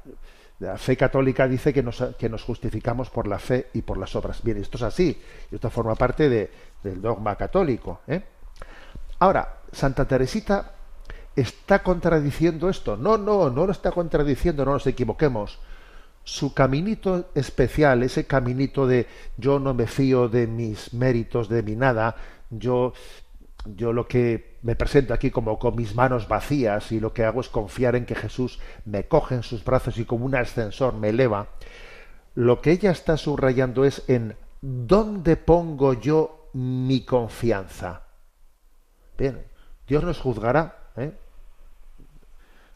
fe católica dice que nos, que nos justificamos por la fe y por las obras. Bien, esto es así, esto forma parte de- del dogma católico. ¿eh? Ahora, Santa Teresita está contradiciendo esto. No, no, no lo está contradiciendo, no nos equivoquemos. Su caminito especial, ese caminito de yo no me fío de mis méritos, de mi nada, yo, yo lo que me presento aquí como con mis manos vacías y lo que hago es confiar en que Jesús me coge en sus brazos y como un ascensor me eleva. Lo que ella está subrayando es en dónde pongo yo mi confianza. Bien, Dios nos juzgará, ¿eh?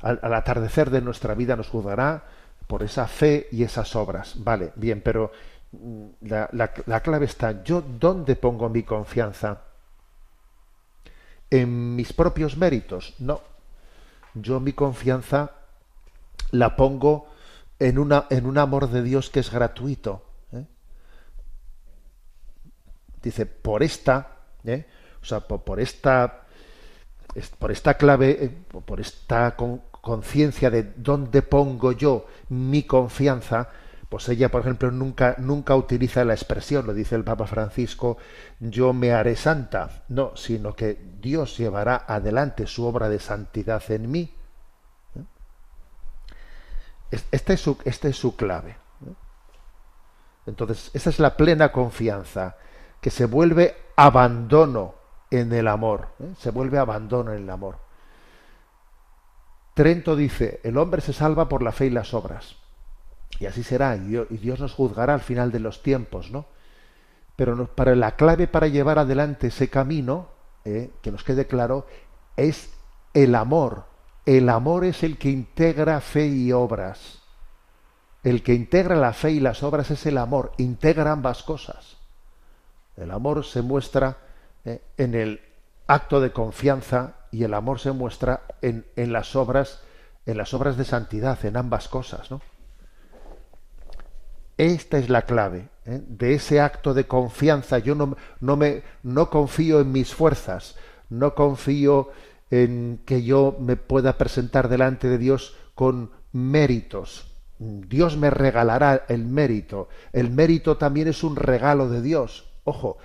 al, atardecer de nuestra vida nos juzgará por esa fe y esas obras. Vale, bien, pero mm, la clave está, ¿yo dónde pongo mi confianza? ¿En mis propios méritos? No. Yo mi confianza la pongo en, una, en un amor de Dios que es gratuito. ¿eh? Dice, por esta, ¿eh? O sea, por, esta es- por esta clave, eh, por esta con- conciencia de dónde pongo yo mi confianza, pues ella, por ejemplo, nunca, nunca utiliza la expresión, lo dice el Papa Francisco, yo me haré santa, no, sino que Dios llevará adelante su obra de santidad en mí. ¿eh? Es- Esta es su, esta es su clave. ¿eh? Entonces, esa es la plena confianza, que se vuelve abandono en el amor, ¿eh? se vuelve abandono en el amor. Trento dice, el hombre se salva por la fe y las obras. Y así será, y Dios, nos juzgará al final de los tiempos, ¿no? Pero para la clave para llevar adelante ese camino, ¿eh? que nos quede claro, es el amor. El amor es el que integra fe y obras. El que integra la fe y las obras es el amor, integra ambas cosas. El amor se muestra eh, en el acto de confianza y el amor se muestra en, en las obras, en las obras de santidad, en ambas cosas, ¿no? Esta es la clave ¿eh? de ese acto de confianza. Yo no, no me no confío en mis fuerzas, no confío en que yo me pueda presentar delante de Dios con méritos. Dios me regalará el mérito. El mérito también es un regalo de Dios. Ojo,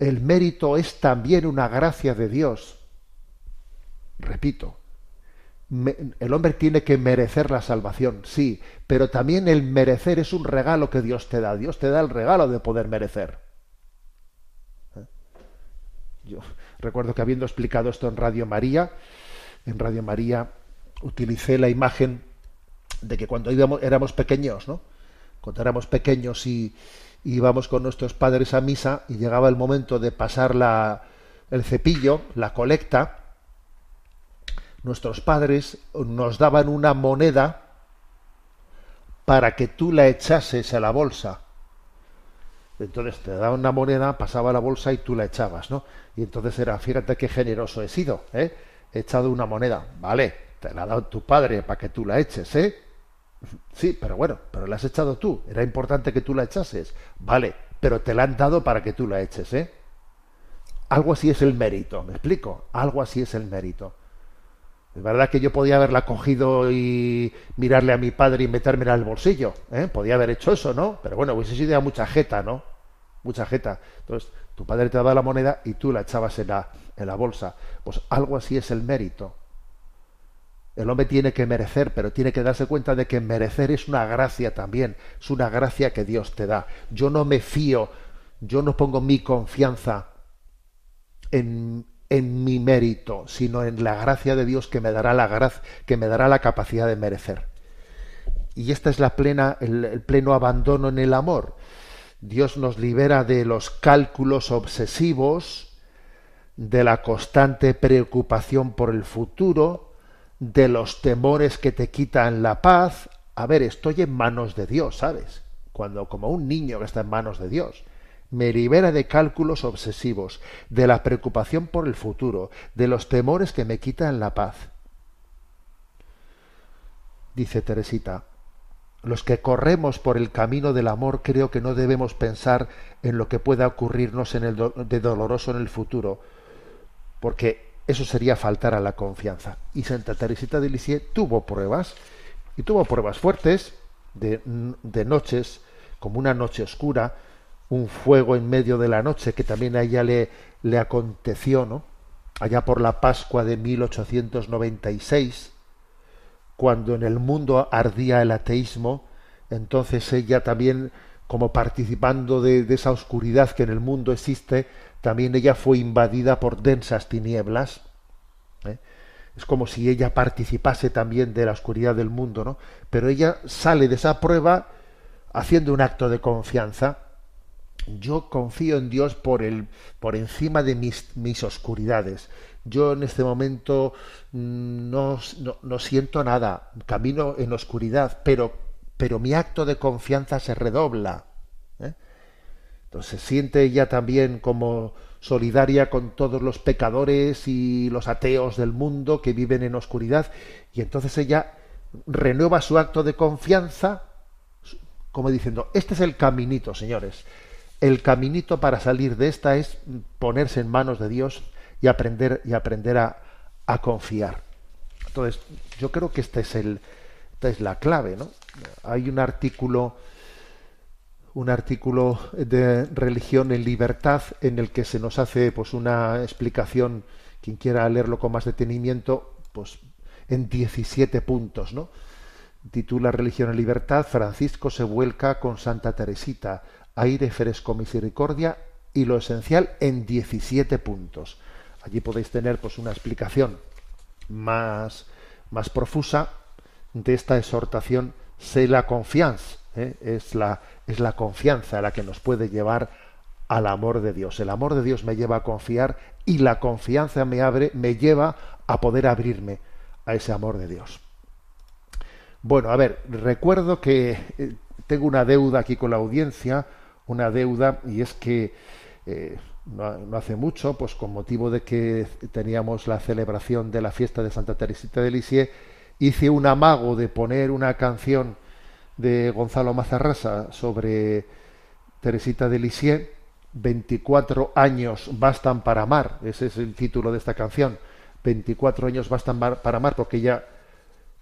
el mérito es también una gracia de Dios. Repito, el hombre tiene que merecer la salvación, sí, pero también el merecer es un regalo que Dios te da. Dios te da el regalo de poder merecer. ¿Eh? Yo recuerdo que habiendo explicado esto en Radio María, en Radio María utilicé la imagen de que cuando íbamos, éramos pequeños, ¿no? Cuando éramos pequeños y íbamos con nuestros padres a misa y llegaba el momento de pasar la, el cepillo, la colecta, nuestros padres nos daban una moneda para que tú la echases a la bolsa. Entonces te daban una moneda, pasaba a la bolsa y tú la echabas, ¿no? Y entonces era, fíjate qué generoso he sido, ¿eh? He echado una moneda, vale, te la ha dado tu padre para que tú la eches, ¿eh? Sí, pero bueno, pero la has echado tú. Era importante que tú la echases. Vale, pero te la han dado para que tú la eches, ¿eh? Algo así es el mérito, ¿me explico? Algo así es el mérito. Es verdad que yo podía haberla cogido y mirarle a mi padre y metérmela al bolsillo, ¿eh? Podía haber hecho eso, ¿no? Pero bueno, hubiese sido ya mucha jeta, ¿no? Mucha jeta. Entonces, tu padre te daba la moneda y tú la echabas en la, en la bolsa. Pues algo así es el mérito. El hombre tiene que merecer, pero tiene que darse cuenta de que merecer es una gracia también, es una gracia que Dios te da. Yo no me fío, yo no pongo mi confianza en, en mi mérito, sino en la gracia de Dios que me dará la gracia, que me dará la capacidad de merecer. Y esta es la plena, el, el pleno abandono en el amor. Dios nos libera de los cálculos obsesivos, de la constante preocupación por el futuro, de los temores que te quitan la paz. A ver, estoy en manos de Dios, ¿sabes? Cuando como un niño que está en manos de Dios. Me libera de cálculos obsesivos, de la preocupación por el futuro, de los temores que me quitan la paz. Dice Teresita, los que corremos por el camino del amor creo que no debemos pensar en lo que pueda ocurrirnos en el de doloroso en el futuro, porque eso sería faltar a la confianza. Y Santa Teresita de Lisieux tuvo pruebas, y tuvo pruebas fuertes de, de noches, como una noche oscura, un fuego en medio de la noche, que también a ella le, aconteció, ¿no? Allá por la Pascua de 1896, cuando en el mundo ardía el ateísmo, entonces ella también, como participando de esa oscuridad que en el mundo existe, también ella fue invadida por densas tinieblas. ¿eh? Es como si ella participase también de la oscuridad del mundo, ¿no? Pero ella sale de esa prueba haciendo un acto de confianza. Yo confío en Dios por el, por encima de mis, mis oscuridades. Yo en este momento no, no, no siento nada, camino en oscuridad, pero, pero mi acto de confianza se redobla. Entonces se siente ella también como solidaria con todos los pecadores y los ateos del mundo que viven en oscuridad y entonces ella renueva su acto de confianza como diciendo, este es el caminito, señores. El caminito para salir de esta es ponerse en manos de Dios y aprender y aprender a, a confiar. Entonces, yo creo que este es el, esta es la clave, ¿no? Hay un artículo, un artículo de religión en libertad en el que se nos hace pues una explicación, quien quiera leerlo con más detenimiento, pues en 17 puntos, ¿no? Titula Religión en libertad, Francisco se vuelca con Santa Teresita, aire fresco, misericordia y lo esencial en 17 puntos. Allí podéis tener pues una explicación más, más profusa de esta exhortación, sé la confianza, ¿eh? es, la, es la confianza la que nos puede llevar al amor de Dios. El amor de Dios me lleva a confiar y la confianza me abre, me lleva a poder abrirme a ese amor de Dios. Bueno, a ver, recuerdo que eh, tengo una deuda aquí con la audiencia, una deuda, y es que eh, no, no, hace mucho, pues con motivo de que teníamos la celebración de la fiesta de Santa Teresita de Lisieux, hice un amago de poner una canción de Gonzalo Mazarrasa sobre Teresita de Lisieux, 24 años bastan para amar, ese es el título de esta canción, 24 años bastan para amar, porque ella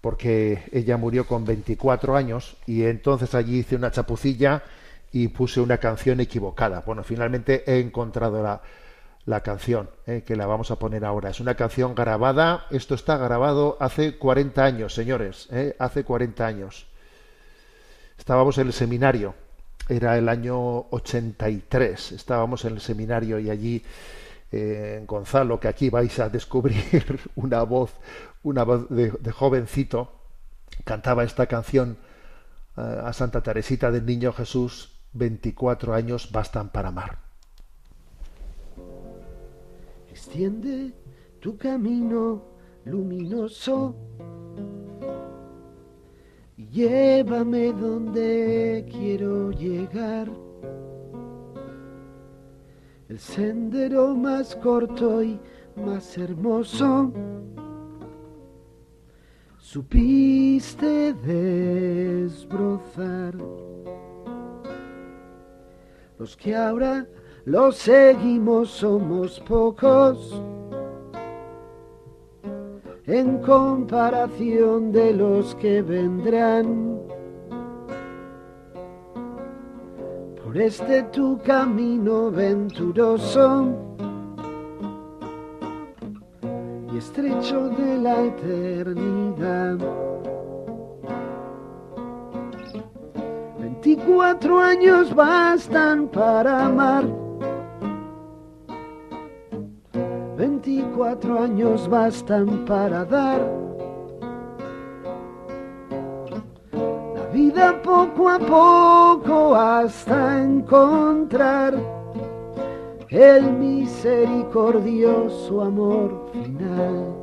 porque ella murió con 24 años y entonces allí hice una chapucilla y puse una canción equivocada. Bueno, finalmente he encontrado la, la canción eh, que la vamos a poner ahora. Es una canción grabada, esto está grabado hace 40 años, señores, eh, hace 40 años. Estábamos en el seminario, era el año 83, estábamos en el seminario y allí eh, Gonzalo, que aquí vais a descubrir una voz, una voz de, jovencito, cantaba esta canción uh, a Santa Teresita del Niño Jesús, 24 años bastan para amar. Extiende tu camino luminoso llévame donde quiero llegar. El sendero más corto y más hermoso supiste desbrozar. Los que ahora los seguimos somos pocos en comparación de los que vendrán. Por este tu camino venturoso y estrecho de la eternidad. Veinticuatro años bastan para amar. Veinticuatro años bastan para dar. La vida poco a poco hasta encontrar el misericordioso amor final.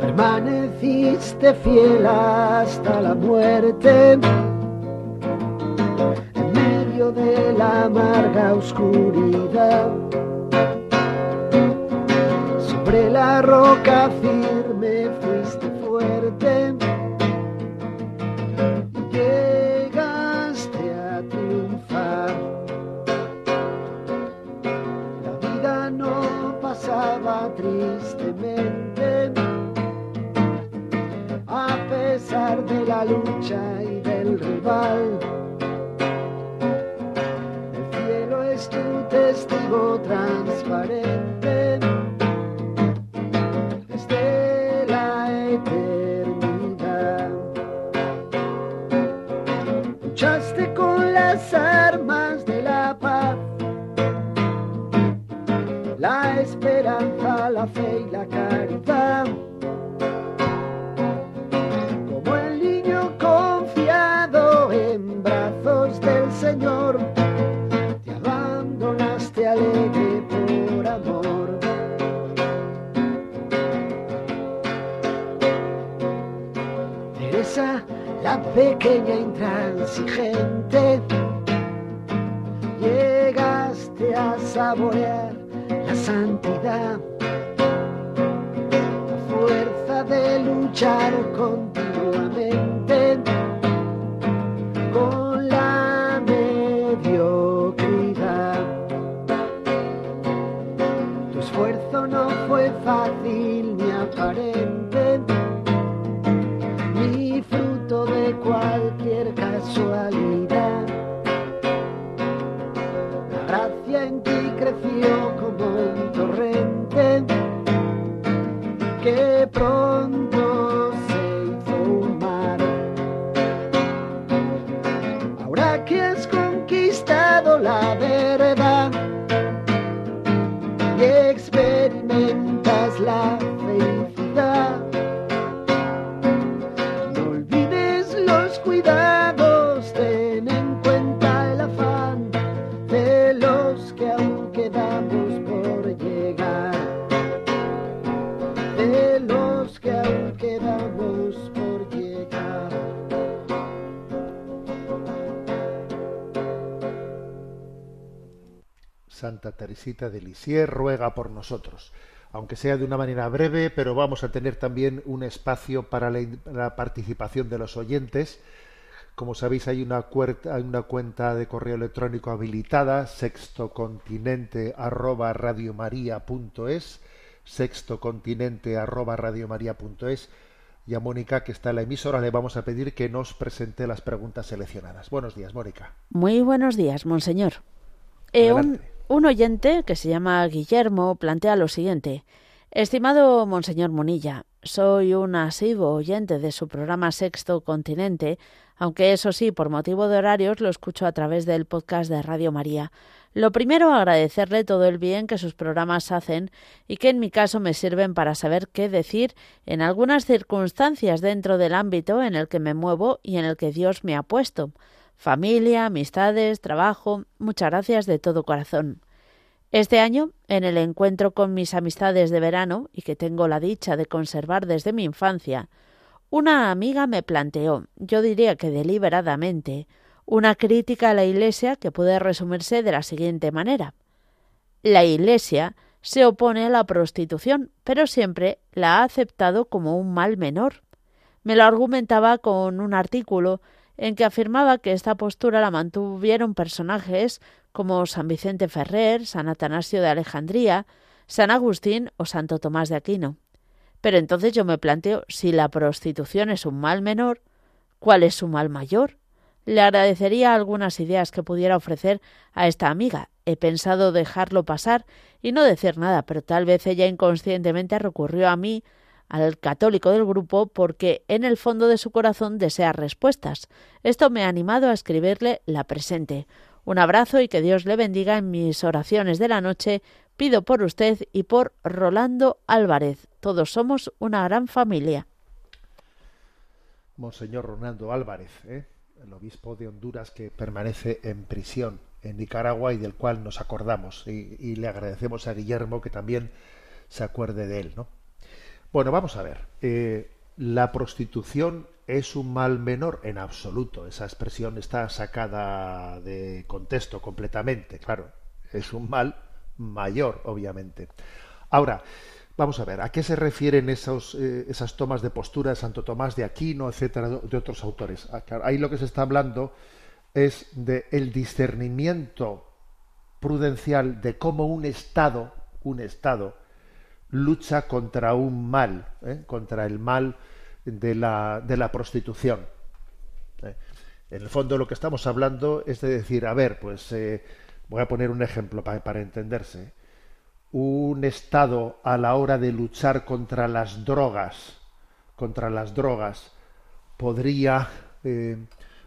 Permaneciste fiel hasta la muerte de la amarga oscuridad. Sobre la roca firme fuiste fuerte. y Llegaste a triunfar. La vida no pasaba tristemente. A pesar de la lucha y del rival. Testigo transparente pequeña intransigente, Teresita de Lisieux ruega por nosotros. Aunque sea de una manera breve, pero vamos a tener también un espacio para la, la participación de los oyentes. Como sabéis, hay una, hay una cuenta de correo electrónico habilitada, sextocontinente arroba radiomaria.es, sextocontinente arroba radiomaria.es. Y a Mónica, que está en la emisora, le vamos a pedir que nos presente las preguntas seleccionadas. Buenos días, Mónica. Muy buenos días, monseñor. Eh, un. Un oyente que se llama Guillermo plantea lo siguiente. Estimado monseñor Monilla, soy un asiduo oyente de su programa Sexto Continente, aunque eso sí, por motivo de horarios lo escucho a través del podcast de Radio María. Lo primero, agradecerle todo el bien que sus programas hacen y que en mi caso me sirven para saber qué decir en algunas circunstancias dentro del ámbito en el que me muevo y en el que Dios me ha puesto. Familia, amistades, trabajo, muchas gracias de todo corazón. Este año, en el encuentro con mis amistades de verano, y que tengo la dicha de conservar desde mi infancia, una amiga me planteó, yo diría que deliberadamente, una crítica a la Iglesia que puede resumirse de la siguiente manera. La Iglesia se opone a la prostitución, pero siempre la ha aceptado como un mal menor. Me lo argumentaba con un artículo en que afirmaba que esta postura la mantuvieron personajes como San Vicente Ferrer, San Atanasio de Alejandría, San Agustín o Santo Tomás de Aquino. Pero entonces yo me planteo si la prostitución es un mal menor, ¿cuál es su mal mayor? Le agradecería algunas ideas que pudiera ofrecer a esta amiga. He pensado dejarlo pasar y no decir nada, pero tal vez ella inconscientemente recurrió a mí, al católico del grupo, porque en el fondo de su corazón desea respuestas. Esto me ha animado a escribirle la presente. Un abrazo y que Dios le bendiga en mis oraciones de la noche. Pido por usted y por Rolando Álvarez. Todos somos una gran familia. Monseñor Ronaldo Álvarez, ¿eh? el obispo de Honduras que permanece en prisión en Nicaragua y del cual nos acordamos. Y, y le agradecemos a Guillermo que también se acuerde de él. ¿no? Bueno, vamos a ver. Eh, la prostitución es un mal menor en absoluto. Esa expresión está sacada de contexto completamente. Claro, es un mal mayor, obviamente. Ahora, vamos a ver, ¿a qué se refieren eh, esas tomas de postura de Santo Tomás de Aquino, etcétera, de otros autores? Ah, Ahí lo que se está hablando es de el discernimiento prudencial de cómo un Estado, un Estado, lucha contra un mal, ¿eh? contra el mal de la, de la prostitución. ¿eh? En el fondo lo que estamos hablando es de decir, a ver, pues eh, voy a poner un ejemplo para, para entenderse. Un Estado a la hora de luchar contra las drogas, contra las drogas, podría,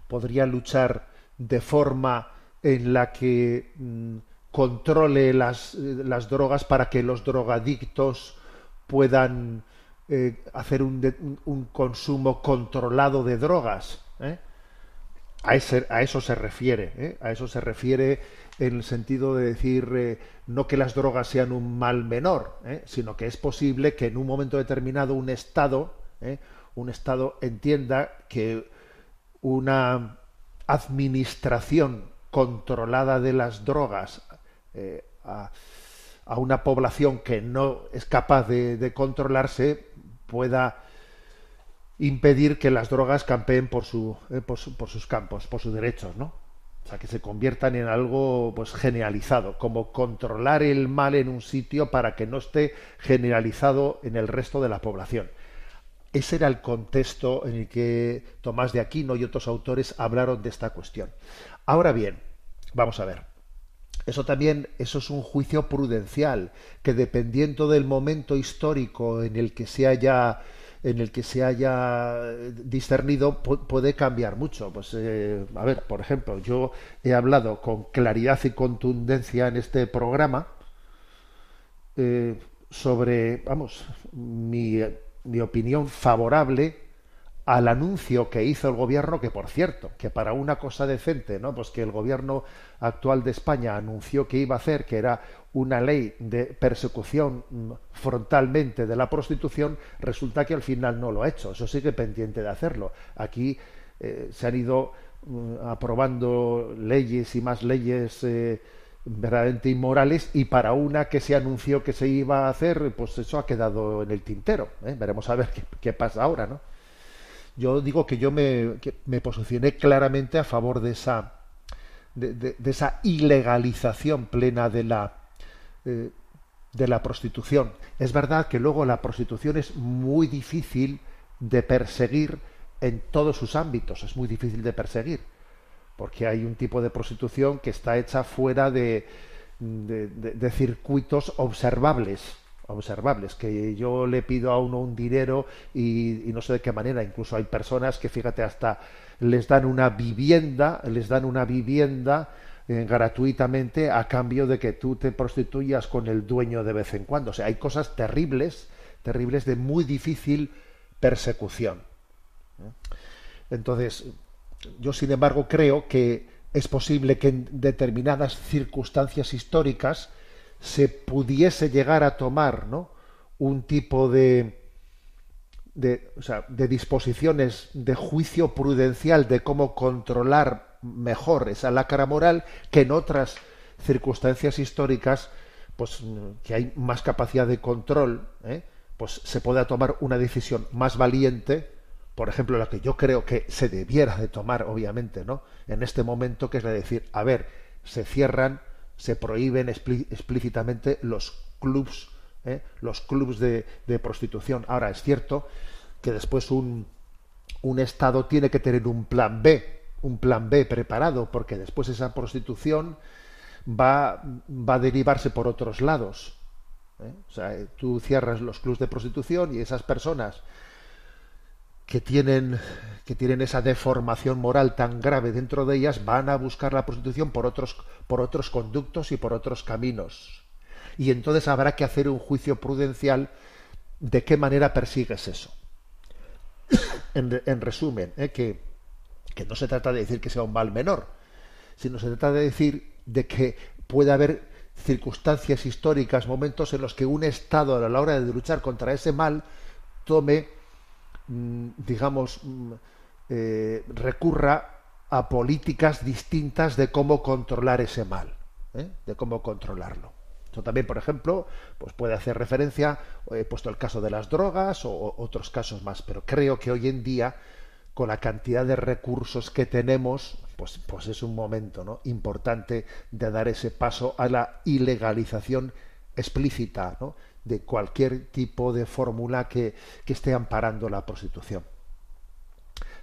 podría luchar de forma en la que mm, controle las, las drogas para que los drogadictos puedan eh, hacer un, un- consumo controlado de drogas. ¿eh? A, ese- a eso se refiere, ¿eh? a eso se refiere en el sentido de decir no que las drogas sean un mal menor, sino que es posible que en un momento determinado un Estado, un Estado entienda que una administración controlada de las drogas eh, a, una población que no es capaz de, de controlarse pueda impedir que las drogas campeen por, su, eh, por, su- por sus campos, por sus derechos, ¿no? O sea, que se conviertan en algo pues generalizado, como controlar el mal en un sitio para que no esté generalizado en el resto de la población. Ese era el contexto en el que Tomás de Aquino y otros autores hablaron de esta cuestión. Ahora bien, vamos a ver. Eso también, eso es un juicio prudencial, que dependiendo del momento histórico en el que se haya en el que se haya discernido pu- puede cambiar mucho. Pues, eh, a ver, por ejemplo, yo he hablado con claridad y contundencia en este programa eh, sobre, vamos, mi, mi opinión favorable al anuncio que hizo el gobierno, que por cierto, que para una cosa decente, ¿no? Pues que el gobierno actual de España anunció que iba a hacer, que era una ley de persecución mm, frontalmente de la prostitución, resulta que al final no lo ha hecho. Eso sigue pendiente de hacerlo. Aquí eh, se han ido mm, aprobando leyes y más leyes eh, verdaderamente inmorales y para una que se anunció que se iba a hacer, pues eso ha quedado en el tintero. ¿eh? Veremos a ver qué, qué pasa ahora, ¿no? Yo digo que yo me, me posicioné claramente a favor de esa, de, de- esa ilegalización plena de la, eh, de la prostitución. Es verdad que luego la prostitución es muy difícil de perseguir en todos sus ámbitos, es muy difícil de perseguir, porque hay un tipo de prostitución que está hecha fuera de- de circuitos observables, observables, que yo le pido a uno un dinero y, no sé de qué manera, incluso hay personas que, fíjate, hasta les dan una vivienda, les dan una vivienda eh, gratuitamente a cambio de que tú te prostituyas con el dueño de vez en cuando. O sea, hay cosas terribles, terribles de muy difícil persecución. Entonces, yo sin embargo creo que es posible que en determinadas circunstancias históricas se pudiese llegar a tomar ¿no? un tipo de, de, o sea, de disposiciones de juicio prudencial de cómo controlar mejor esa lacra moral que en otras circunstancias históricas pues que hay más capacidad de control ¿eh? pues se pueda tomar una decisión más valiente por ejemplo la que yo creo que se debiera de tomar obviamente no en este momento que es la de decir a ver se cierran se prohíben explí- explícitamente los clubs ¿eh? los clubs de, prostitución ahora es cierto que después un un Estado tiene que tener un plan B, un plan B preparado, porque después esa prostitución va, va a derivarse por otros lados. ¿eh? O sea, tú cierras los clubs de prostitución y esas personas que tienen, que tienen esa deformación moral tan grave dentro de ellas van a buscar la prostitución por otros, por otros conductos y por otros caminos. Y entonces habrá que hacer un juicio prudencial de qué manera persigues eso en, re- en resumen, ¿eh? que, que no se trata de decir que sea un mal menor, sino se trata de decir de que puede haber circunstancias históricas, momentos en los que un Estado a la hora de luchar contra ese mal tome, digamos, mm, eh, recurra a políticas distintas de cómo controlar ese mal, ¿eh? de cómo controlarlo. Esto también, por ejemplo, pues puede hacer referencia, he puesto el caso de las drogas o otros casos más, pero creo que hoy en día, con la cantidad de recursos que tenemos, pues, pues es un momento ¿no? importante de dar ese paso a la ilegalización explícita ¿no? De cualquier tipo de fórmula que, que esté amparando la prostitución.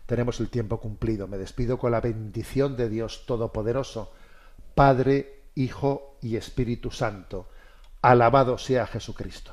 Tenemos el tiempo cumplido. Me despido con la bendición de Dios Todopoderoso, Padre, Hijo y Espíritu Santo. Alabado sea Jesucristo.